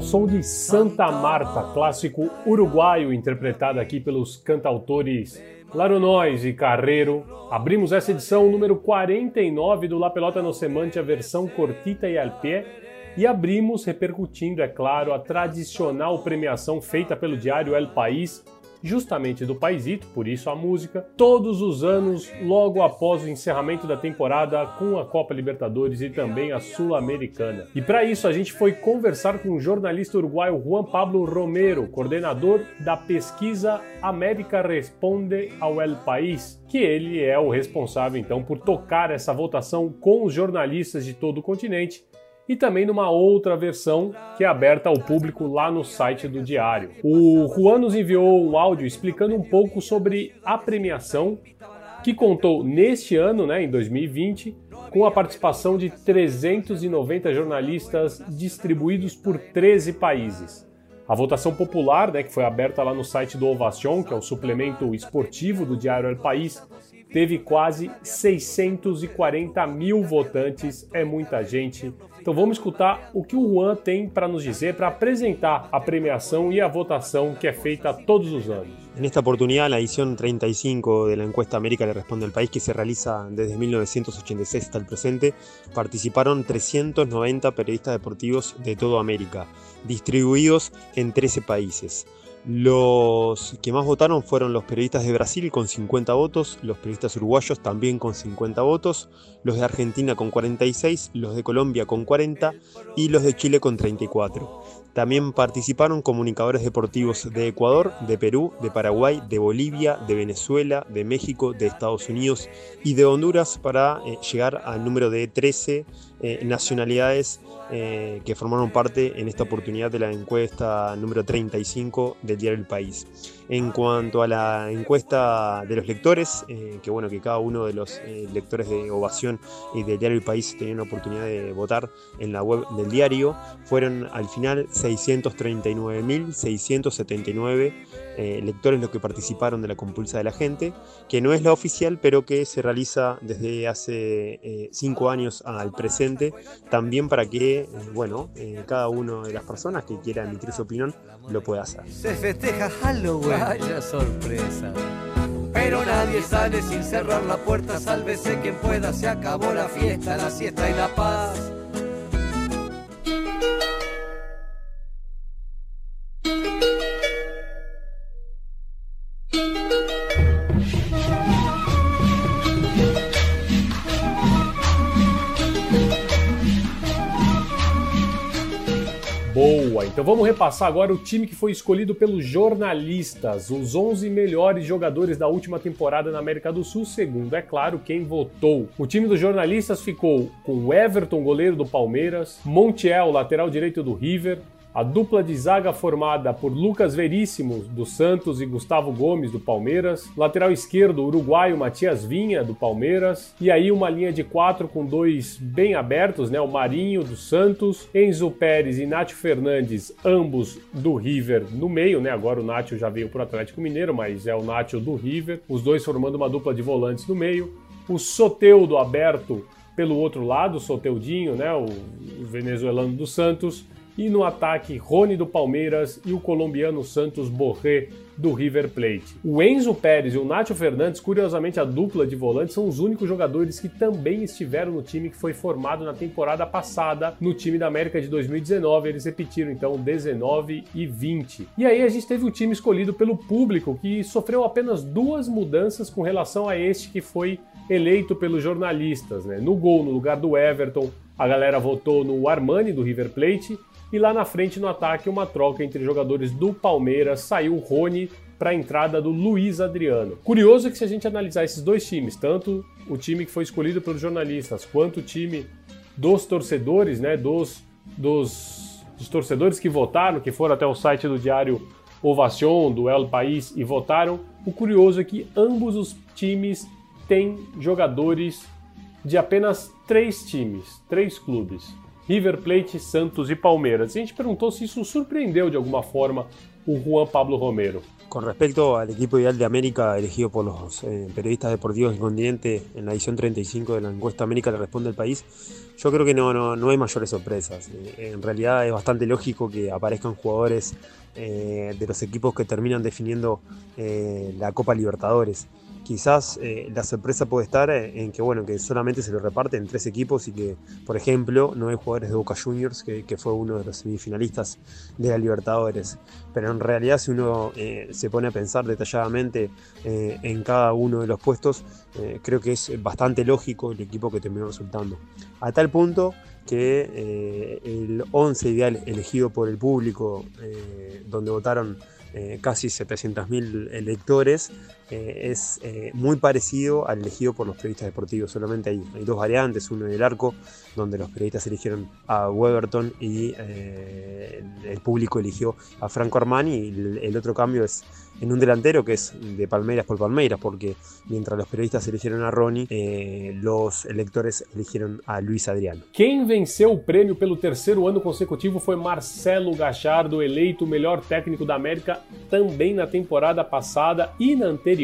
Ao som de Santa Marta, clássico uruguaio interpretado aqui pelos cantautores Laronóis e Carreiro, abrimos essa edição número 49 do La Pelota no Semante, a versão cortita e al pé, e abrimos repercutindo, é claro, a tradicional premiação feita pelo diário El País, justamente do Paisito, por isso a música, todos os anos, logo após o encerramento da temporada com a Copa Libertadores e também a Sul-Americana. E para isso a gente foi conversar com o jornalista uruguaio Juan Pablo Romero, coordenador da pesquisa América Responde ao El País, que ele é o responsável então por tocar essa votação com os jornalistas de todo o continente e também numa outra versão que é aberta ao público lá no site do Diário. O Juan nos enviou um áudio explicando um pouco sobre a premiação, que contou neste ano, né, em 2020, com a participação de 390 jornalistas distribuídos por 13 países. A votação popular, né, que foi aberta lá no site do Ovation, que é o suplemento esportivo do Diário El País, teve quase 640 mil votantes, é muita gente. Então vamos escutar o que o Juan tem para nos dizer, para apresentar a premiação e a votação que é feita todos os anos. En esta la edición 35 de la encuesta América le responde al país, que se realiza desde 1986 hasta el presente, participaron 390 periodistas deportivos de toda América, distribuidos en 13 países. Los que más votaron fueron los periodistas de Brasil con 50 votos, los periodistas uruguayos también con 50 votos, los de Argentina con 46, los de Colombia con 40 y los de Chile con 34. También participaron comunicadores deportivos de Ecuador, de Perú, de Paraguay, de Bolivia, de Venezuela, de México, de Estados Unidos y de Honduras para eh, llegar al número de 13 eh, nacionalidades eh, que formaron parte en esta oportunidad de la encuesta número 35 del diario El País. En cuanto a la encuesta de los lectores, eh, que bueno, que cada uno de los eh, lectores de Ovación y del diario El País tenían la oportunidad de votar en la web del diario, fueron al final 639.679 eh, lectores los que participaron de la compulsa de la gente, que no es la oficial, pero que se realiza desde hace cinco años al presente, también para que, bueno, cada una de las personas que quiera emitir su opinión lo pueda hacer. Se festeja Halloween. Vaya sorpresa. Pero nadie sale sin cerrar la puerta, sálvese quien pueda, se acabó la fiesta, la siesta y la paz. Então vamos repassar agora o time que foi escolhido pelos jornalistas, os 11 melhores jogadores da última temporada na América do Sul, segundo, é claro, quem votou. O time dos jornalistas ficou com Everton, goleiro do Palmeiras, Montiel, lateral direito do River, A dupla de zaga formada por Lucas Veríssimo, do Santos, e Gustavo Gomes, do Palmeiras. Lateral esquerdo, uruguaio Matias Vinha, do Palmeiras. E aí uma linha de quatro com dois bem abertos, né? O Marinho, do Santos. Enzo Pérez e Nátio Fernandes, ambos do River no meio, né? Agora o Nátio já veio para o Atlético Mineiro, mas é o Nátio do River. Os dois formando uma dupla de volantes no meio. O Soteudo aberto pelo outro lado, o Soteudinho, né? O venezuelano do Santos e no ataque Rony do Palmeiras e o colombiano Santos Borré do River Plate. O Enzo Pérez e o Nacho Fernandes, curiosamente a dupla de volantes, são os únicos jogadores que também estiveram no time que foi formado na temporada passada no time da América de 2019. Eles repetiram então 19 e 20. E aí a gente teve um time escolhido pelo público que sofreu apenas duas mudanças com relação a este que foi eleito pelos jornalistas. Né? No gol, no lugar do Everton, a galera votou no Armani do River Plate e lá na frente, no ataque, uma troca entre jogadores do Palmeiras. Saiu o Rony para a entrada do Luiz Adriano. Curioso é que se a gente analisar esses dois times, tanto o time que foi escolhido pelos jornalistas, quanto o time dos torcedores, né, dos, dos, dos torcedores que votaram, que foram até o site do Diário Ovacion, do El País e votaram, o curioso é que ambos os times têm jogadores de apenas três times, três clubes. River Plate, Santos e Palmeiras. E a gente perguntou se isso surpreendeu de alguma forma o Juan Pablo Romero. Con respecto al equipo ideal de América elegido por los eh, periodistas deportivos continente en la edición 35 de la encuesta América le responde el país, yo creo que no, no, no hay mayores sorpresas. Eh, en realidad es bastante lógico que aparezcan jugadores eh, de los equipos que terminan definiendo la Copa Libertadores. Quizás eh, la sorpresa puede estar en que, bueno, que solamente se lo reparten tres equipos y que, por ejemplo, no hay jugadores de Boca Juniors, que, fue uno de los semifinalistas de la Libertadores. Pero en realidad, si uno eh, se pone a pensar detalladamente eh, en cada uno de los puestos, eh, creo que es bastante lógico el equipo que terminó resultando. A tal punto que eh, el 11 ideal elegido por el público, eh, donde votaron eh, casi 700.000 electores, eh, es eh, muy parecido al elegido por los periodistas deportivos. Solamente hay, dos variantes, uno en el arco, donde los periodistas eligieron a Weberton y eh, el público eligió a Franco Armani, el, otro cambio es en un delantero que es de Palmeiras por Palmeiras, porque mientras los periodistas eligieron a Ronnie, los electores eligieron a Luis Adriano. Quem venceu o prêmio pelo terceiro ano consecutivo foi Marcelo Gachardo, eleito melhor técnico da América também na temporada passada e na anterior.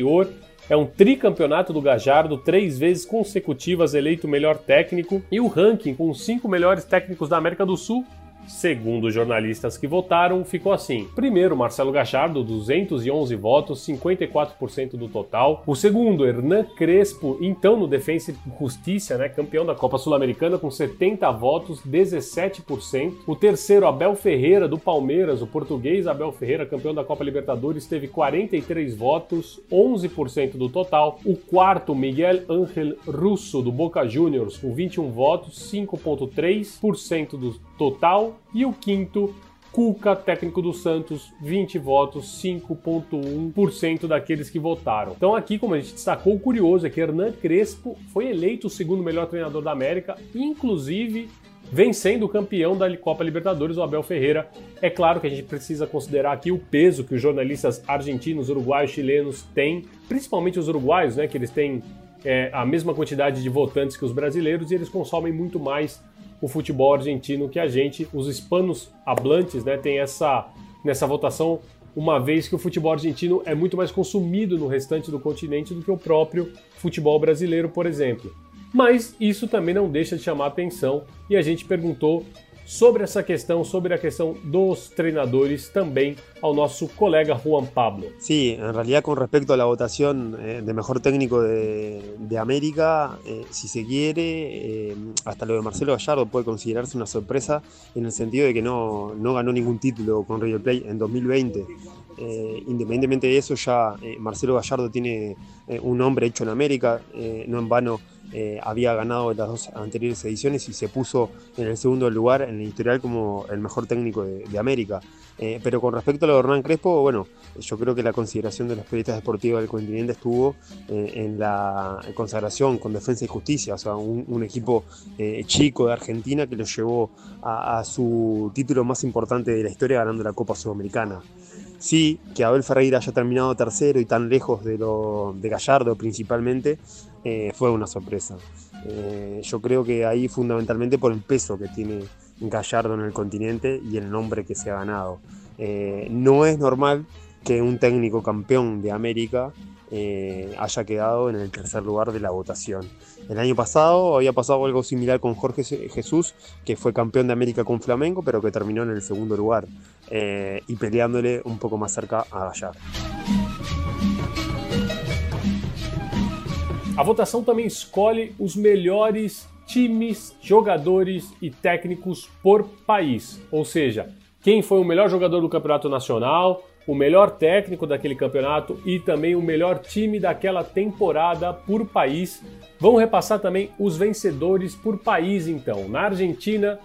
É um tricampeonato do Gajardo, três vezes consecutivas eleito melhor técnico. E o ranking com os cinco melhores técnicos da América do Sul Segundo os jornalistas que votaram, ficou assim. Primeiro, Marcelo Gachardo, 211 votos, 54% do total. O segundo, Hernan Crespo, então no Defensa e Justiça, né, campeão da Copa Sul-Americana, com 70 votos, 17%. O terceiro, Abel Ferreira, do Palmeiras, o português Abel Ferreira, campeão da Copa Libertadores, teve 43 votos, 11% do total. O quarto, Miguel Ángel Russo, do Boca Juniors, com 21 votos, 5,3% do total. E o quinto, Cuca, técnico do Santos, 20 votos, 5,1% daqueles que votaram. Então, aqui, como a gente destacou, o curioso é que Hernan Crespo foi eleito o segundo melhor treinador da América, inclusive vencendo o campeão da Copa Libertadores, o Abel Ferreira. É claro que a gente precisa considerar aqui o peso que os jornalistas argentinos, uruguaios, chilenos têm, principalmente os uruguaios, né, que eles têm é, a mesma quantidade de votantes que os brasileiros e eles consomem muito mais o futebol argentino que a gente, os hispanos hablantes, né, tem essa nessa votação, uma vez que o futebol argentino é muito mais consumido no restante do continente do que o próprio futebol brasileiro, por exemplo. Mas isso também não deixa de chamar atenção e a gente perguntou sobre essa questão, sobre a questão dos treinadores también ao nosso colega Juan Pablo. Sí, en realidad con respecto a la votación eh, de mejor técnico de, de América, eh, si se quiere, eh, hasta lo de Marcelo Gallardo puede considerarse una sorpresa en el sentido de que no, no ganó ningún título con River Plate en 2020. Eh, independientemente de eso, ya Marcelo Gallardo tiene un nombre hecho en América, no en vano eh, había ganado las dos anteriores ediciones y se puso en el segundo lugar en el historial como el mejor técnico de, América. Eh, pero con respecto a lo de Hernán Crespo, bueno, yo creo que la consideración de los periodistas deportivos del continente estuvo eh, en la consagración con Defensa y Justicia, o sea, un, equipo chico de Argentina que lo llevó a, su título más importante de la historia ganando la Copa Sudamericana. Sí, que Abel Ferreira haya terminado tercero y tan lejos de Gallardo principalmente, eh, fue una sorpresa. Eh, yo creo que ahí fundamentalmente por el peso que tiene Gallardo en el continente y el nombre que se ha ganado. Eh, no es normal que un técnico campeón de América haya quedado en el tercer lugar de la votación. El año pasado había pasado algo similar con Jorge Jesús, que fue campeón de América con Flamengo, pero que terminó en el segundo lugar y peleándole un poco más cerca a Gallardo. A votação também escolhe os melhores times, jogadores e técnicos por país, ou seja, quem foi o melhor jogador do campeonato nacional, o melhor técnico daquele campeonato e também o melhor time daquela temporada por país. Vamos repassar também os vencedores por país, então. Na Argentina,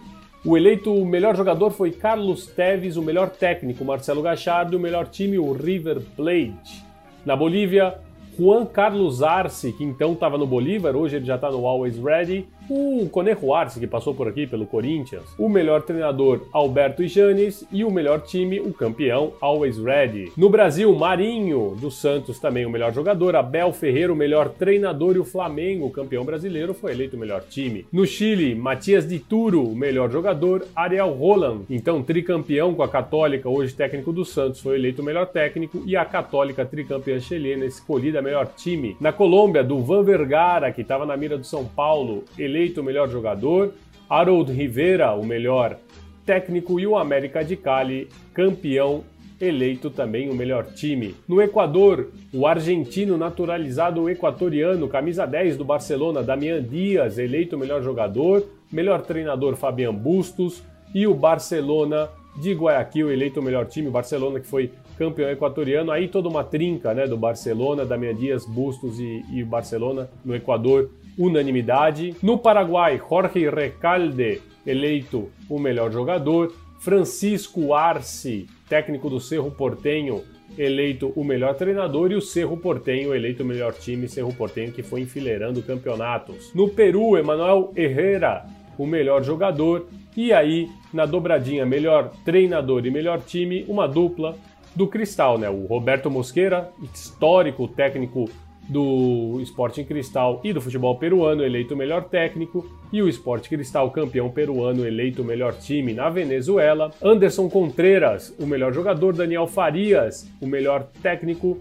o eleito melhor jogador foi Carlos Teves, o melhor técnico Marcelo Gachardo, o melhor time o River Plate. Na Bolívia, Juan Carlos Arce, que então estava no Bolívar, hoje ele já está no Always Ready, o Conejo Arce, que passou por aqui pelo Corinthians, o melhor treinador Alberto Janes e o melhor time, o campeão Always Ready. No Brasil, Marinho do Santos também o melhor jogador, Abel Ferreira o melhor treinador e o Flamengo, campeão brasileiro, foi eleito o melhor time. No Chile, Matias Di Turo, o melhor jogador, Ariel Roland, então tricampeão com a Católica, hoje técnico do Santos, foi eleito o melhor técnico e a Católica tricampeã chilena escolhida melhor time. Na Colômbia, do Van Vergara, que estava na mira do São Paulo, eleito o melhor jogador. Harold Rivera, o melhor técnico. E o América de Cali, campeão eleito também o melhor time. No Equador, o argentino naturalizado equatoriano, camisa 10 do Barcelona, Damian Dias, eleito o melhor jogador, melhor treinador Fabian Bustos e o Barcelona de Guayaquil, eleito o melhor time, o Barcelona que foi campeão equatoriano, aí toda uma trinca né, do Barcelona, Damian Dias, Bustos e, e Barcelona no Equador, unanimidade. No Paraguai, Jorge Recalde, eleito o melhor jogador, Francisco Arce, técnico do Cerro Portenho, eleito o melhor treinador e o Cerro Portenho eleito o melhor time, Cerro Portenho que foi enfileirando campeonatos. No Peru, Emanuel Herrera, o melhor jogador, e aí na dobradinha melhor treinador e melhor time, uma dupla do Cristal, né? O Roberto Mosqueira, histórico técnico do Sporting Cristal e do futebol peruano, eleito o melhor técnico, e o Sport Cristal, campeão peruano, eleito o melhor time na Venezuela. Anderson Contreras, o melhor jogador, Daniel Farias, o melhor técnico,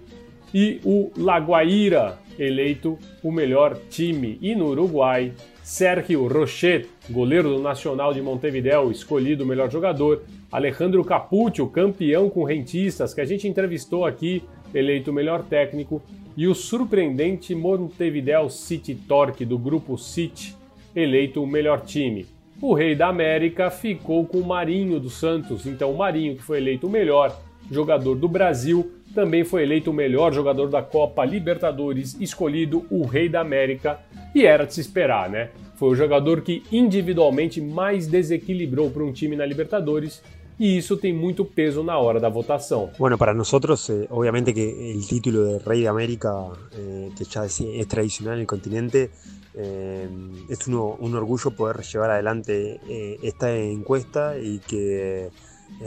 e o Laguaira, eleito o melhor time. E no Uruguai, Sérgio Rochet, goleiro do Nacional de Montevideo, escolhido o melhor jogador. Alejandro Capuccio, campeão com rentistas, que a gente entrevistou aqui, eleito o melhor técnico. E o surpreendente Montevideo City Torque, do grupo City, eleito o melhor time. O Rei da América ficou com o Marinho dos Santos, então o Marinho, que foi eleito o melhor jogador do Brasil, também foi eleito o melhor jogador da Copa Libertadores, escolhido o Rei da América, e era de se esperar, né? Foi o jogador que individualmente mais desequilibrou para um time na Libertadores y eso tiene mucho peso na hora da votación. Bueno, para nosotros, eh, obviamente que el título de Rey de América, eh, que ya es, tradicional en el continente, eh, es un orgullo poder llevar adelante esta encuesta y que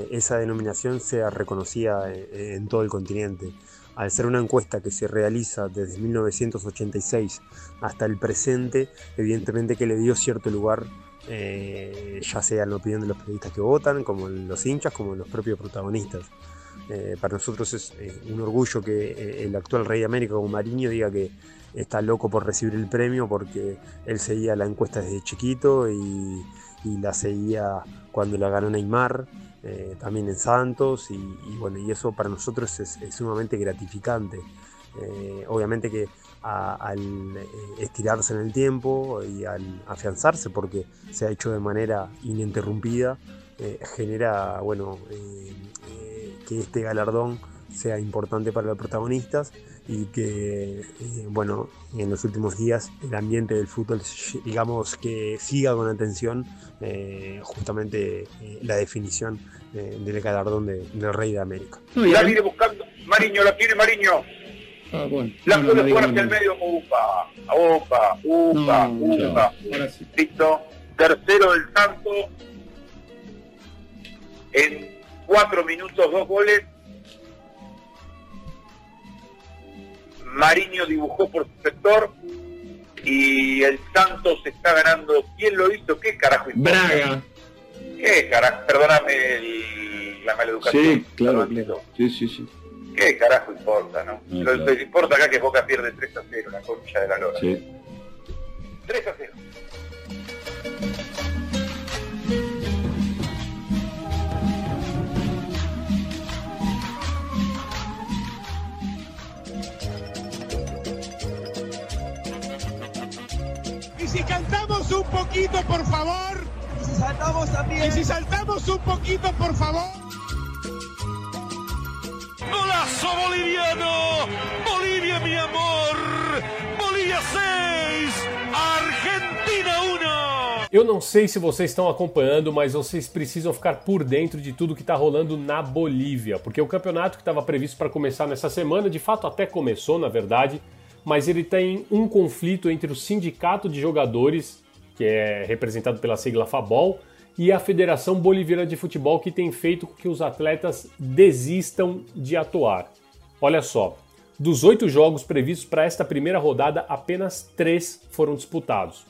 esa denominación sea reconocida en todo el continente al ser una encuesta que se realiza desde 1986 hasta el presente, evidentemente que le dio cierto lugar, eh, ya sea la opinión de los periodistas que votan, como los hinchas, como los propios protagonistas. Eh, para nosotros es eh, un orgullo que el actual rey de América, como Mariño, diga que está loco por recibir el premio porque él seguía la encuesta desde chiquito y, la seguía cuando la ganó Neymar. También en Santos y, bueno, y eso para nosotros es, sumamente gratificante. Obviamente que al eh, estirarse en el tiempo y al afianzarse porque se ha hecho de manera ininterrumpida, genera bueno, que este galardón sea importante para los protagonistas y que, eh, bueno, en los últimos días el ambiente del fútbol, digamos, que siga con atención eh, justamente eh, la definición eh, del galardón de- del Rey de América. Buscando. Mariño, la tiene Mariño. Ah, bueno. La No, medio. Upa, upa, upa, No, upa. Sí. Listo. Tercero del Santo. En cuatro minutos, dos goles. Mariño dibujó por su sector. Y el Santos está ganando. ¿Quién lo hizo? ¿Qué carajo importa? Braga. ¿Qué carajo? Perdóname el- la maleducación. Sí, claro, claro. Sí, sí, sí. ¿Qué carajo importa, no? No, Lo claro. que importa acá es que Boca pierde 3 a 0, la concha de la lora. sí. 3 a 0. Y si cantamos un poquito, por favor. Y si saltamos también. Y si saltamos un poquito, por favor. ¡Golazo boliviano! ¡Bolivia, mi amor! ¡Bolivia 6! ¡Argentina 1! Eu não sei se vocês estão acompanhando, mas vocês precisam ficar por dentro de tudo que está rolando na Bolívia, porque o campeonato que estava previsto para começar nessa semana, de fato até começou, na verdade, mas ele tem um conflito entre o sindicato de jogadores, que é representado pela sigla FABOL, e a Federação Boliviana de Futebol, que tem feito com que os atletas desistam de atuar. Olha só, dos oito jogos previstos para esta primeira rodada, apenas três foram disputados.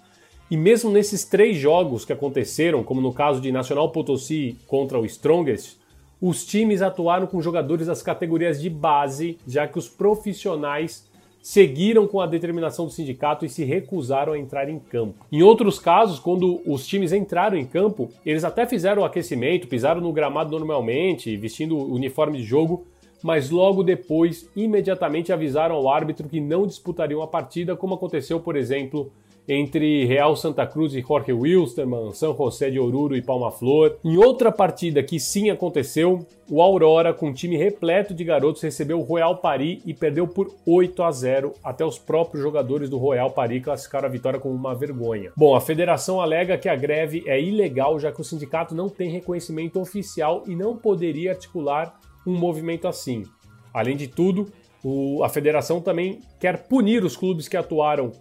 E mesmo nesses três jogos que aconteceram, como no caso de Nacional Potosí contra o Strongest, os times atuaram com jogadores das categorias de base, já que os profissionais seguiram com a determinação do sindicato e se recusaram a entrar em campo. Em outros casos, quando os times entraram em campo, eles até fizeram o aquecimento, pisaram no gramado normalmente, vestindo o uniforme de jogo, mas logo depois, imediatamente avisaram ao árbitro que não disputariam a partida, como aconteceu, por exemplo, entre Real Santa Cruz e Jorge Wilstermann, San José de Oruro e Palma Flor. Em outra partida que sim aconteceu, o Aurora, com um time repleto de garotos, recebeu o Royal Paris e perdeu por 8 a 0. Até os próprios jogadores do Royal Paris classificaram a vitória como uma vergonha. Bom, a federação alega que a greve é ilegal, já que o sindicato não tem reconhecimento oficial e não poderia articular um movimento assim. Além de tudo, o- a federação também quer punir os clubes que atuaram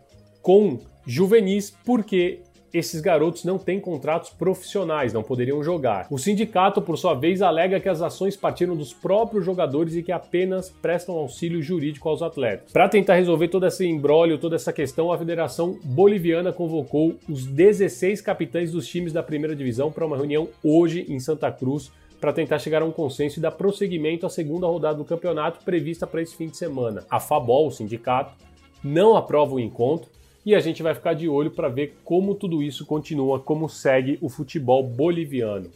com juvenis porque esses garotos não têm contratos profissionais, não poderiam jogar. O sindicato, por sua vez, alega que as ações partiram dos próprios jogadores e que apenas prestam auxílio jurídico aos atletas. Para tentar resolver todo esse imbróglio, toda essa questão, a Federação Boliviana convocou os 16 capitães dos times da primeira divisão para uma reunião hoje em Santa Cruz para tentar chegar a um consenso e dar prosseguimento à segunda rodada do campeonato prevista para esse fim de semana. A FABOL, o sindicato, não aprova o encontro e a gente vai ficar de olho para ver como tudo isso continua, como segue o futebol boliviano.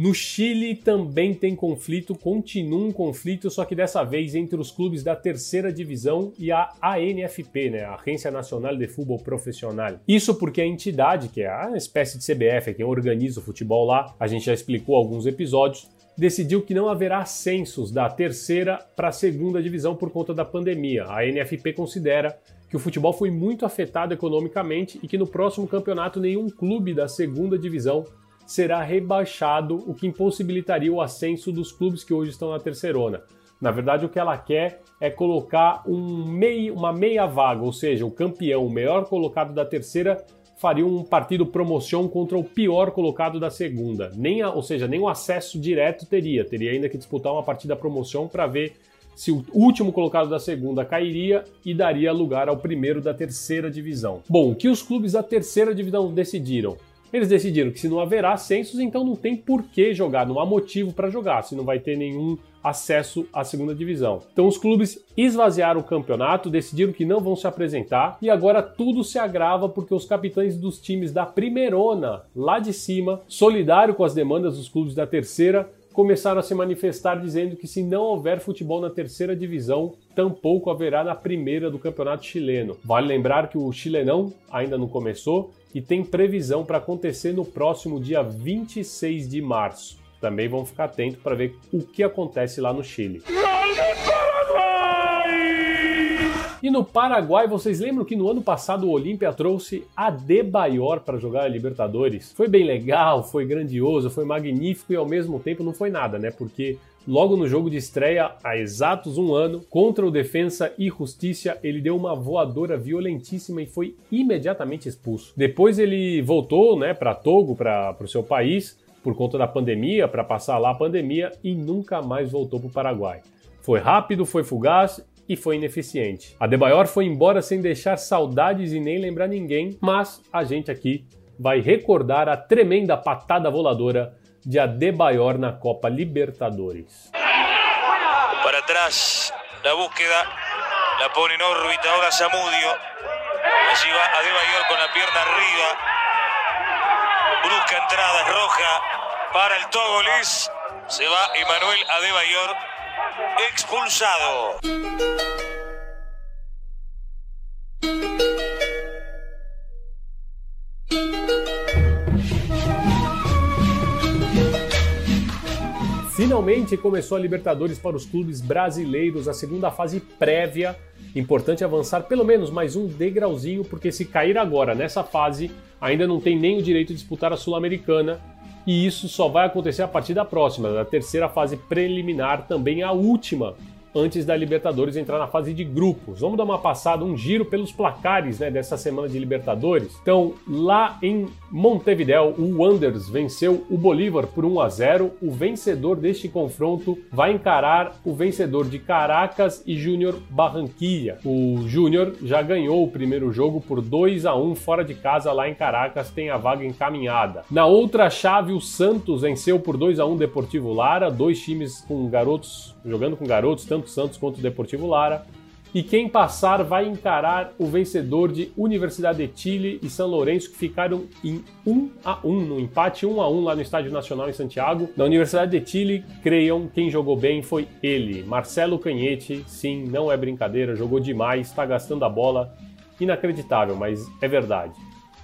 No Chile também tem conflito, continua um conflito, só que dessa vez entre os clubes da terceira divisão e a ANFP, né, a Agência Nacional de Futebol Profissional. Isso porque a entidade, que é a espécie de CBF, é quem organiza o futebol lá, a gente já explicou alguns episódios, decidiu que não haverá ascensos da terceira para a segunda divisão por conta da pandemia. A NFP considera que o futebol foi muito afetado economicamente e que no próximo campeonato nenhum clube da segunda divisão será rebaixado, o que impossibilitaria o ascenso dos clubes que hoje estão na terceirona. Na verdade, o que ela quer é colocar um meio, uma meia vaga, ou seja, o campeão, o melhor colocado da terceira, faria um partido promoção contra o pior colocado da segunda. Nem a, ou seja, nem o acesso direto teria. Teria ainda que disputar uma partida promoção para ver se o último colocado da segunda cairia e daria lugar ao primeiro da terceira divisão. Bom, o que os clubes da terceira divisão decidiram? Eles decidiram que se não haverá ascensos, então não tem por que jogar, não há motivo para jogar, se não vai ter nenhum acesso à segunda divisão. Então os clubes esvaziaram o campeonato, decidiram que não vão se apresentar e agora tudo se agrava porque os capitães dos times da primeirona, lá de cima, solidário com as demandas dos clubes da terceira, começaram a se manifestar dizendo que se não houver futebol na terceira divisão, tampouco haverá na primeira do campeonato chileno. Vale lembrar que o chilenão ainda não começou e tem previsão para acontecer no próximo dia 26 de março. Também vão ficar atentos para ver o que acontece lá no Chile. E no Paraguai, vocês lembram que no ano passado o Olímpia trouxe Adebayor para jogar a Libertadores? Foi bem legal, foi grandioso, foi magnífico e ao mesmo tempo não foi nada, né? Porque logo no jogo de estreia, há exatos um ano, contra o Defensa e Justiça, ele deu uma voadora violentíssima e foi imediatamente expulso. Depois ele voltou, né, para Togo, para o seu país, por conta da pandemia, para passar lá a pandemia e nunca mais voltou para o Paraguai. Foi rápido, foi fugaz e foi ineficiente. A Debayor foi embora sem deixar saudades e nem lembrar ninguém, mas a gente aqui vai recordar a tremenda patada voladora de Adebayor na Copa Libertadores. Para trás, la búsqueda, la pone en órbita ahora Zamudio. Allí va Adebayor con la pierna arriba. Brusca entrada roja para el Togolis. Se va Emanuel Adebayor expulsado. Finalmente começou a Libertadores para os clubes brasileiros, a segunda fase prévia. Importante avançar pelo menos mais um degrauzinho, porque se cair agora nessa fase, ainda não tem nem o direito de disputar a Sul-Americana. E isso só vai acontecer a partir da próxima, da terceira fase preliminar, também a última antes da Libertadores entrar na fase de grupos. Vamos dar uma passada, um giro pelos placares né, dessa semana de Libertadores. Então, lá em Montevideo, o Wanderers venceu o Bolívar por 1 a 0. O vencedor deste confronto vai encarar o vencedor de Caracas e Júnior Barranquilla. O Júnior já ganhou o primeiro jogo por 2 a 1 fora de casa lá em Caracas, tem a vaga encaminhada. Na outra chave, o Santos venceu por 2 a 1 Deportivo Lara, dois times com garotos jogando com garotos, tanto Santos quanto o Deportivo Lara. E quem passar vai encarar o vencedor de Universidade de Chile e São Lourenço, que ficaram em 1 a 1 no empate 1 a 1 lá no Estádio Nacional em Santiago. Na Universidade de Chile, creiam, quem jogou bem foi ele, Marcelo Canhete. Sim, não é brincadeira, jogou demais, está gastando a bola. Inacreditável, mas é verdade.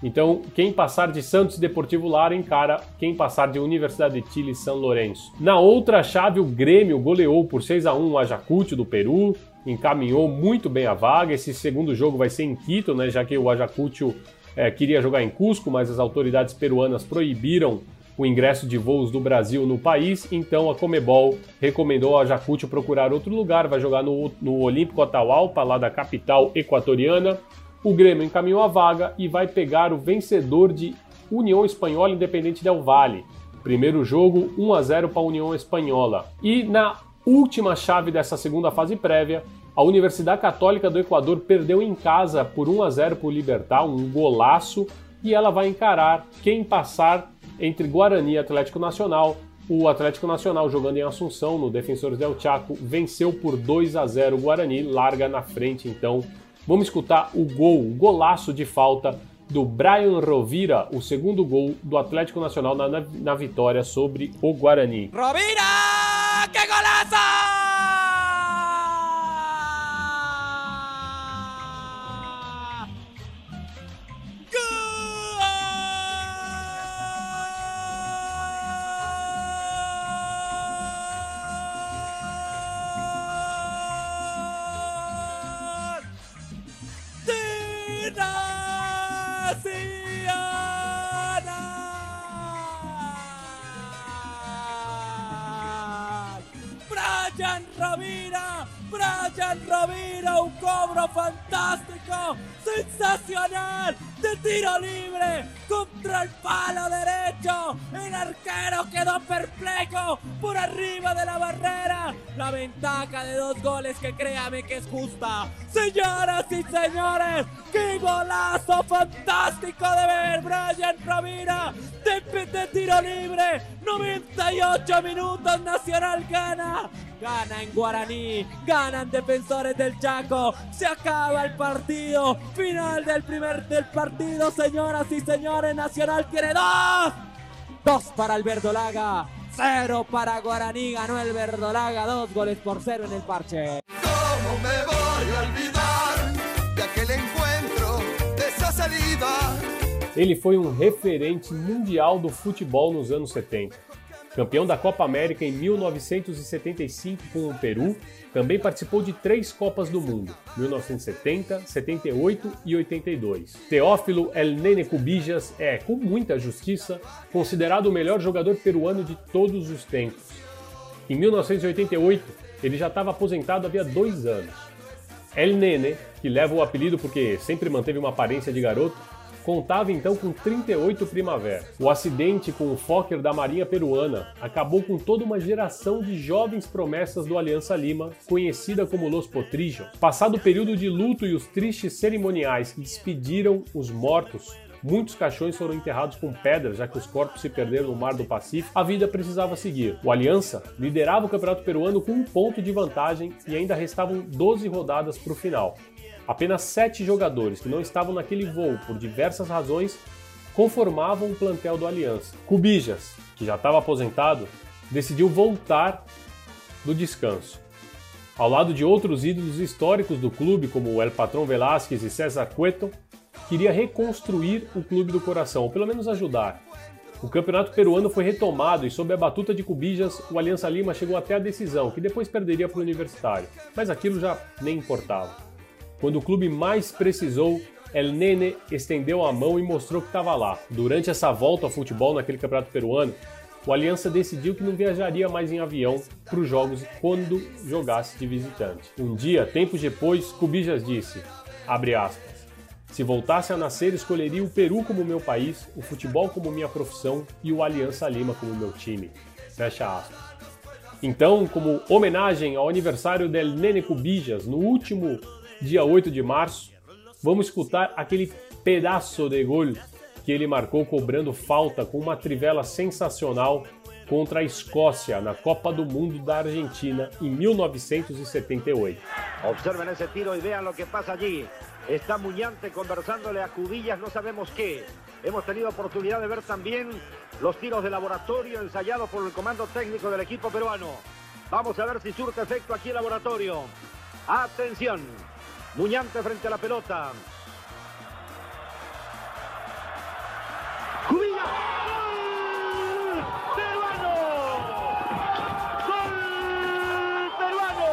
Então, quem passar de Santos Deportivo Lara encara quem passar de Universidade de Chile e São Lourenço. Na outra chave, o Grêmio goleou por 6 a 1 o Ayacucho do Peru, encaminhou muito bem a vaga. Esse segundo jogo vai ser em Quito, né, já que o Ayacucho é, queria jogar em Cusco, mas as autoridades peruanas proibiram o ingresso de voos do Brasil no país, então a Comebol recomendou ao Ayacucho procurar outro lugar, vai jogar no, no Olímpico Atahualpa, lá da capital equatoriana. O Grêmio encaminhou a vaga e vai pegar o vencedor de União Espanhola Independente Del Valle. Primeiro jogo, 1 a 0 para a União Espanhola. E na última chave dessa segunda fase prévia, a Universidade Católica do Equador perdeu em casa por 1 a 0 para o Libertar, um golaço, e ela vai encarar quem passar entre Guarani e Atlético Nacional. O Atlético Nacional, jogando em Assunção, no Defensores del Chaco, venceu por 2 a 0 o Guarani, larga na frente então Vamos escutar o gol, o golaço de falta do Brian Rovira, o segundo gol do Atlético Nacional na, na vitória sobre o Guarani. Rovira! Que golaço! Rovira, un cobro fantástico, sensacional, de tiro libre, contra el palo derecho, arquero quedó perplejo por arriba de la barrera, la ventaja de dos goles que créame que es justa. Señoras y señores, qué golazo fantástico de ver Brian Rovira. De, de tiro libre, 98 minutos, Nacional gana. Gana en Guaraní, ganan defensores del Chaco, se acaba el partido, final del primer del partido, señoras y señores, Nacional quiere dos, dos para el Verdolaga, cero para Guaraní, ganó el Verdolaga, dos goles por cero en el parche. ¿Cómo me voy a olvidar de aquel encuentro, de esa salida? Ele foi um referente mundial do futebol nos anos 70. Campeão da Copa América em 1975 com o Peru, também participou de três Copas do Mundo, 1970, 78 e 82. Teófilo El Nene Cubijas é, com muita justiça, considerado o melhor jogador peruano de todos os tempos. Em 1988, ele já estava aposentado havia dois anos. El Nene, que leva o apelido porque sempre manteve uma aparência de garoto, contava então com 38 primavera. O acidente com o Fokker da Marinha Peruana acabou com toda uma geração de jovens promessas do Aliança Lima, conhecida como Los Potrillos. Passado o período de luto e os tristes cerimoniais que despediram os mortos, Muitos caixões foram enterrados com pedras, já que os corpos se perderam no mar do Pacífico. A vida precisava seguir. O Aliança liderava o Campeonato Peruano com um ponto de vantagem e ainda restavam 12 rodadas para o final. Apenas sete jogadores que não estavam naquele voo por diversas razões conformavam o plantel do Aliança. Cubijas, que já estava aposentado, decidiu voltar do descanso. Ao lado de outros ídolos históricos do clube, como o El Patrão Velásquez e César Cueto, queria reconstruir o clube do coração, ou pelo menos ajudar. O campeonato peruano foi retomado e, sob a batuta de Cubijas, o Aliança Lima chegou até a decisão, que depois perderia para o Universitário. Mas aquilo já nem importava. Quando o clube mais precisou, El Nene estendeu a mão e mostrou que estava lá. Durante essa volta ao futebol naquele campeonato peruano, o Aliança decidiu que não viajaria mais em avião para os jogos quando jogasse de visitante. Um dia, tempos depois, Cubijas disse, aspas, se voltasse a nascer, escolheria o Peru como meu país, o futebol como minha profissão e o Aliança Lima como meu time. Fecha aspas. Então, como homenagem ao aniversário del Nene Cubijas, no último dia 8 de março, vamos escutar aquele pedaço de gol que ele marcou cobrando falta com uma trivela sensacional contra a Escócia na Copa do Mundo da Argentina em 1978. Observen esse tiro e vejam o que passa allí. Está Muñante conversándole a Cubillas, no sabemos qué. Hemos tenido oportunidad de ver también los tiros de laboratorio ensayados por el comando técnico del equipo peruano. Vamos a ver si surte efecto aquí el laboratorio. Atención. Muñante frente a la pelota. Cubilla. ¡Gol! ¡Peruano! ¡Gol peruano!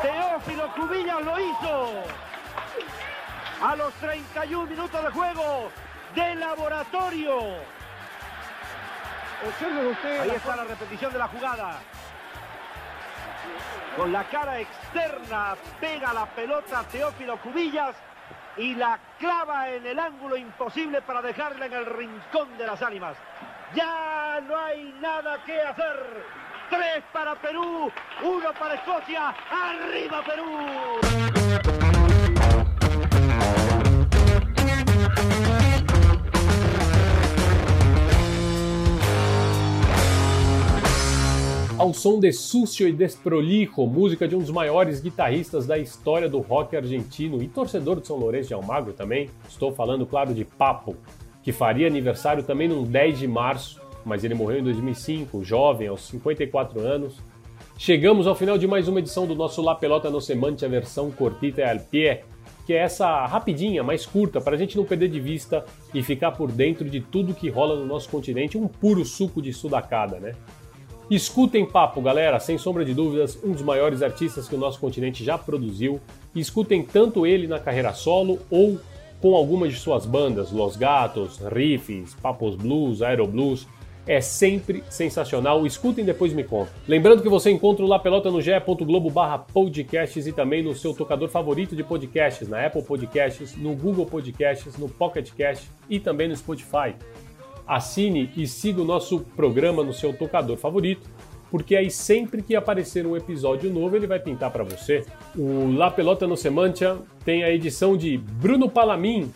Teófilo Cubillas lo hizo. A los 31 minutos de juego de laboratorio. Ahí está la repetición de la jugada. Con la cara pega la pelota Teófilo Cubillas y la clava en el ángulo imposible para dejarla en el rincón de las ánimas. Ya no hay nada que hacer. Tres para Perú, uno para Escocia. ¡Arriba Perú! Ao som de Sucio e Desprolijo, música de um dos maiores guitarristas da história do rock argentino e torcedor de São Lourenço de Almagro também. Estou falando, claro, de Papo, que faria aniversário também no 10 de março, mas ele morreu em 2005, jovem, aos 54 anos. Chegamos ao final de mais uma edição do nosso La Pelota no Semante, a versão cortita e al pie, que é essa rapidinha, mais curta, para a gente não perder de vista e ficar por dentro de tudo que rola no nosso continente, um puro suco de sudacada, né? Escutem Papo, galera, sem sombra de dúvidas, um dos maiores artistas que o nosso continente já produziu. Escutem tanto ele na carreira solo ou com algumas de suas bandas, Los Gatos, Riffs, Papos Blues, Aero Blues. É sempre sensacional. Escutem depois me conta. Lembrando que você encontra o La Pelota no ge.globo barra podcasts e também no seu tocador favorito de podcasts, na Apple Podcasts, no Google Podcasts, no Pocket Cast e também no Spotify assine e siga o nosso programa no seu tocador favorito, porque aí sempre que aparecer um episódio novo ele vai pintar para você. O La Pelota no Semantia tem a edição de Bruno Palamin,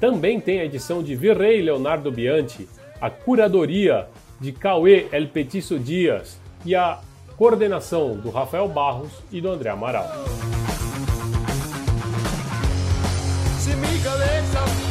também tem a edição de Virrey Leonardo Bianchi, a curadoria de Cauê El Petiço Dias e a coordenação do Rafael Barros e do André Amaral. Mi cabeza